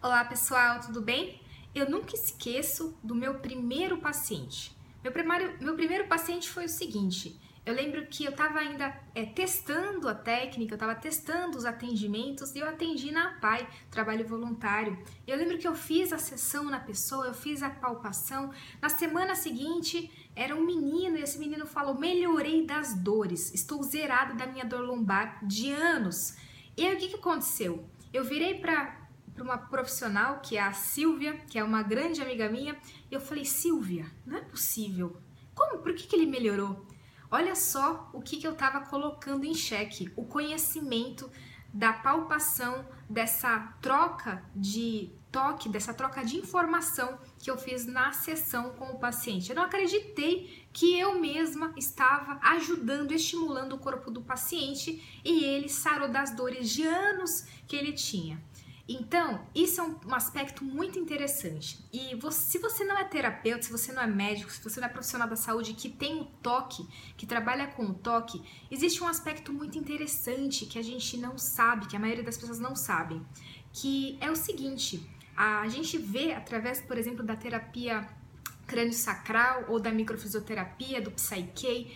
Olá pessoal, tudo bem? Eu nunca esqueço do meu primeiro paciente. Meu primeiro, meu primeiro paciente foi o seguinte: eu lembro que eu estava ainda é, testando a técnica, eu estava testando os atendimentos e eu atendi na PAI, trabalho voluntário. Eu lembro que eu fiz a sessão na pessoa, eu fiz a palpação. Na semana seguinte, era um menino e esse menino falou: melhorei das dores, estou zerado da minha dor lombar de anos. E aí o que, que aconteceu? Eu virei para para uma profissional que é a Silvia, que é uma grande amiga minha, e eu falei: Silvia, não é possível. Como? Por que, que ele melhorou? Olha só o que, que eu estava colocando em xeque: o conhecimento da palpação, dessa troca de toque, dessa troca de informação que eu fiz na sessão com o paciente. Eu não acreditei que eu mesma estava ajudando, estimulando o corpo do paciente e ele sarou das dores de anos que ele tinha. Então, isso é um, um aspecto muito interessante. E você, se você não é terapeuta, se você não é médico, se você não é profissional da saúde que tem o toque, que trabalha com o toque, existe um aspecto muito interessante que a gente não sabe, que a maioria das pessoas não sabem, que é o seguinte: a gente vê através, por exemplo, da terapia crânio-sacral ou da microfisioterapia, do Psyche,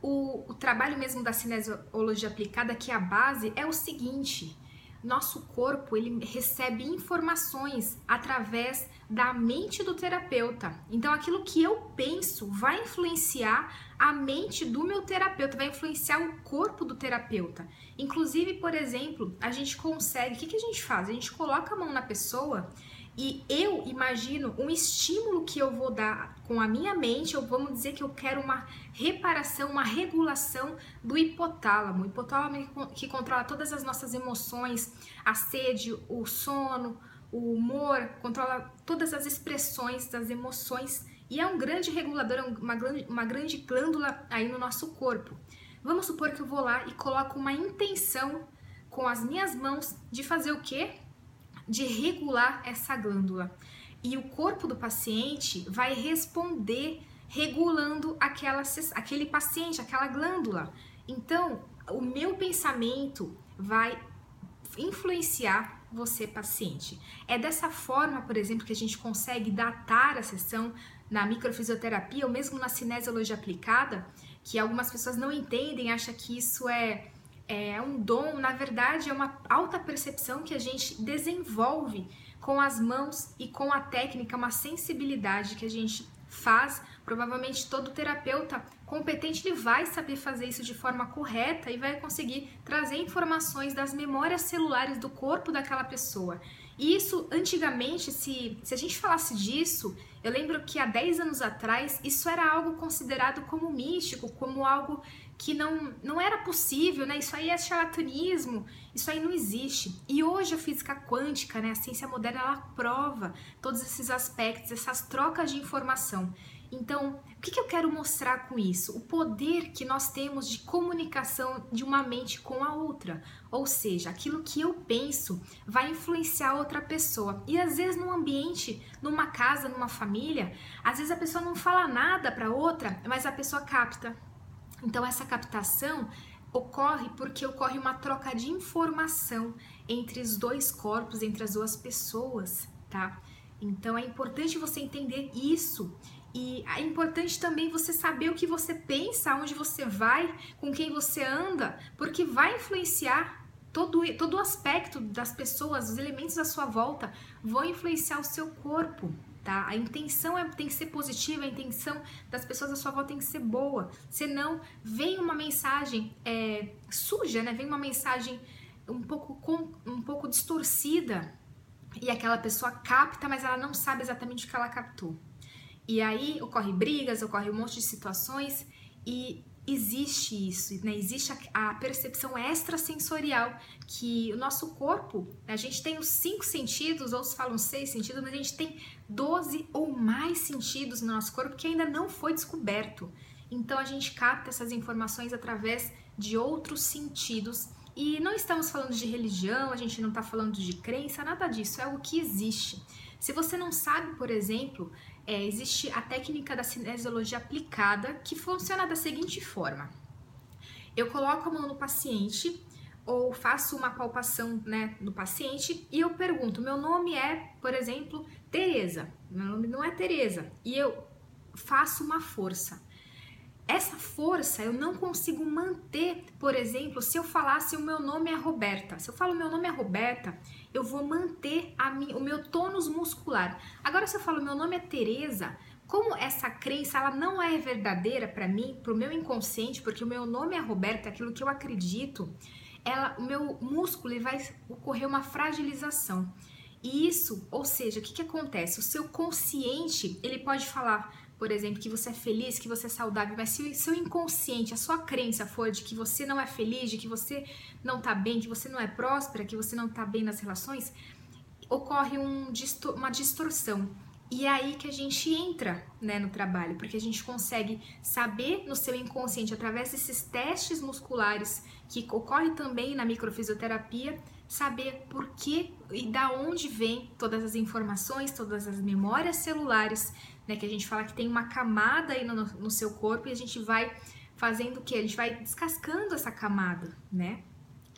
o, o trabalho mesmo da cinesiologia aplicada, que é a base, é o seguinte: nosso corpo ele recebe informações através da mente do terapeuta. Então aquilo que eu penso vai influenciar a mente do meu terapeuta, vai influenciar o corpo do terapeuta. Inclusive, por exemplo, a gente consegue, o que, que a gente faz? A gente coloca a mão na pessoa e eu imagino um estímulo que eu vou dar com a minha mente, ou vamos dizer que eu quero uma reparação, uma regulação do hipotálamo. O hipotálamo que controla todas as nossas emoções, a sede, o sono, o humor, controla todas as expressões das emoções e é um grande regulador, é uma grande, uma grande glândula aí no nosso corpo. Vamos supor que eu vou lá e coloco uma intenção com as minhas mãos de fazer o quê? De regular essa glândula. E o corpo do paciente vai responder regulando aquela, aquele paciente, aquela glândula. Então, o meu pensamento vai influenciar você, paciente. É dessa forma, por exemplo, que a gente consegue datar a sessão na microfisioterapia ou mesmo na cinesiologia aplicada, que algumas pessoas não entendem, acham que isso é é um dom, na verdade, é uma alta percepção que a gente desenvolve com as mãos e com a técnica, uma sensibilidade que a gente faz. Provavelmente todo terapeuta competente ele vai saber fazer isso de forma correta e vai conseguir trazer informações das memórias celulares do corpo daquela pessoa. E isso, antigamente, se, se a gente falasse disso, eu lembro que há 10 anos atrás isso era algo considerado como místico, como algo que não, não era possível, né? Isso aí é charlatanismo, isso aí não existe. E hoje a física quântica, né, a ciência moderna, ela prova todos esses aspectos, essas trocas de informação. Então, o que, que eu quero mostrar com isso? O poder que nós temos de comunicação de uma mente com a outra. Ou seja, aquilo que eu penso vai influenciar outra pessoa. E às vezes, num ambiente, numa casa, numa família, às vezes a pessoa não fala nada para outra, mas a pessoa capta. Então, essa captação ocorre porque ocorre uma troca de informação entre os dois corpos, entre as duas pessoas, tá? Então é importante você entender isso e é importante também você saber o que você pensa, aonde você vai, com quem você anda, porque vai influenciar todo, todo o aspecto das pessoas, os elementos à sua volta vão influenciar o seu corpo, tá? A intenção é, tem que ser positiva, a intenção das pessoas à sua volta tem que ser boa, senão vem uma mensagem é, suja, né? Vem uma mensagem um pouco, com, um pouco distorcida e aquela pessoa capta, mas ela não sabe exatamente o que ela captou. E aí ocorre brigas, ocorre um monte de situações e existe isso, né? Existe a, a percepção extrasensorial que o nosso corpo, a gente tem os cinco sentidos, outros falam seis sentidos, mas a gente tem 12 ou mais sentidos no nosso corpo que ainda não foi descoberto. Então a gente capta essas informações através de outros sentidos. E não estamos falando de religião, a gente não está falando de crença, nada disso, é o que existe. Se você não sabe, por exemplo, é, existe a técnica da cinesiologia aplicada que funciona da seguinte forma: eu coloco a mão no paciente, ou faço uma palpação né, no paciente e eu pergunto: meu nome é, por exemplo, Tereza. Meu nome não é Tereza. E eu faço uma força. Essa força eu não consigo manter, por exemplo, se eu falasse o meu nome é Roberta. Se eu falo meu nome é Roberta, eu vou manter a minha, o meu tônus muscular. Agora, se eu falo meu nome é Tereza, como essa crença ela não é verdadeira para mim, para o meu inconsciente, porque o meu nome é Roberta, aquilo que eu acredito, ela, o meu músculo vai ocorrer uma fragilização. E isso, ou seja, o que, que acontece? O seu consciente ele pode falar por exemplo, que você é feliz, que você é saudável, mas se o seu inconsciente, a sua crença for de que você não é feliz, de que você não tá bem, que você não é próspera, que você não tá bem nas relações, ocorre um, uma distorção. E é aí que a gente entra né, no trabalho, porque a gente consegue saber no seu inconsciente, através desses testes musculares que ocorre também na microfisioterapia, saber por que e da onde vem todas as informações, todas as memórias celulares né? Que a gente fala que tem uma camada aí no, no seu corpo e a gente vai fazendo o que? A gente vai descascando essa camada, né?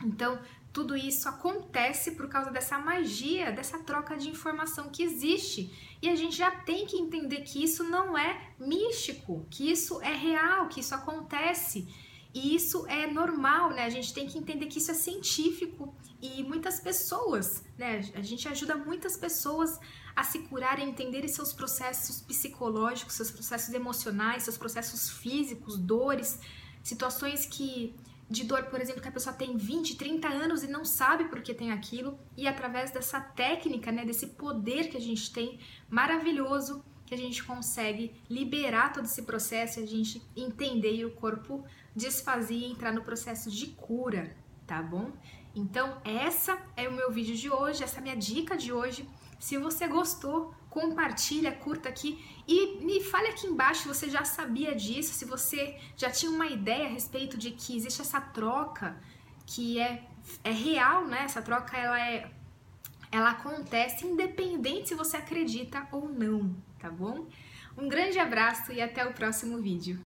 Então, tudo isso acontece por causa dessa magia, dessa troca de informação que existe. E a gente já tem que entender que isso não é místico, que isso é real, que isso acontece. E isso é normal, né? A gente tem que entender que isso é científico e muitas pessoas, né? A gente ajuda muitas pessoas a se curarem, entenderem seus processos psicológicos, seus processos emocionais, seus processos físicos, dores, situações que de dor, por exemplo, que a pessoa tem 20, 30 anos e não sabe por que tem aquilo, e através dessa técnica, né, desse poder que a gente tem maravilhoso, que a gente consegue liberar todo esse processo a gente entender e o corpo desfazer e entrar no processo de cura, tá bom? Então, essa é o meu vídeo de hoje, essa é a minha dica de hoje. Se você gostou, compartilha, curta aqui e me fale aqui embaixo se você já sabia disso, se você já tinha uma ideia a respeito de que existe essa troca que é, é real, né? Essa troca ela é ela acontece independente se você acredita ou não, tá bom? Um grande abraço e até o próximo vídeo.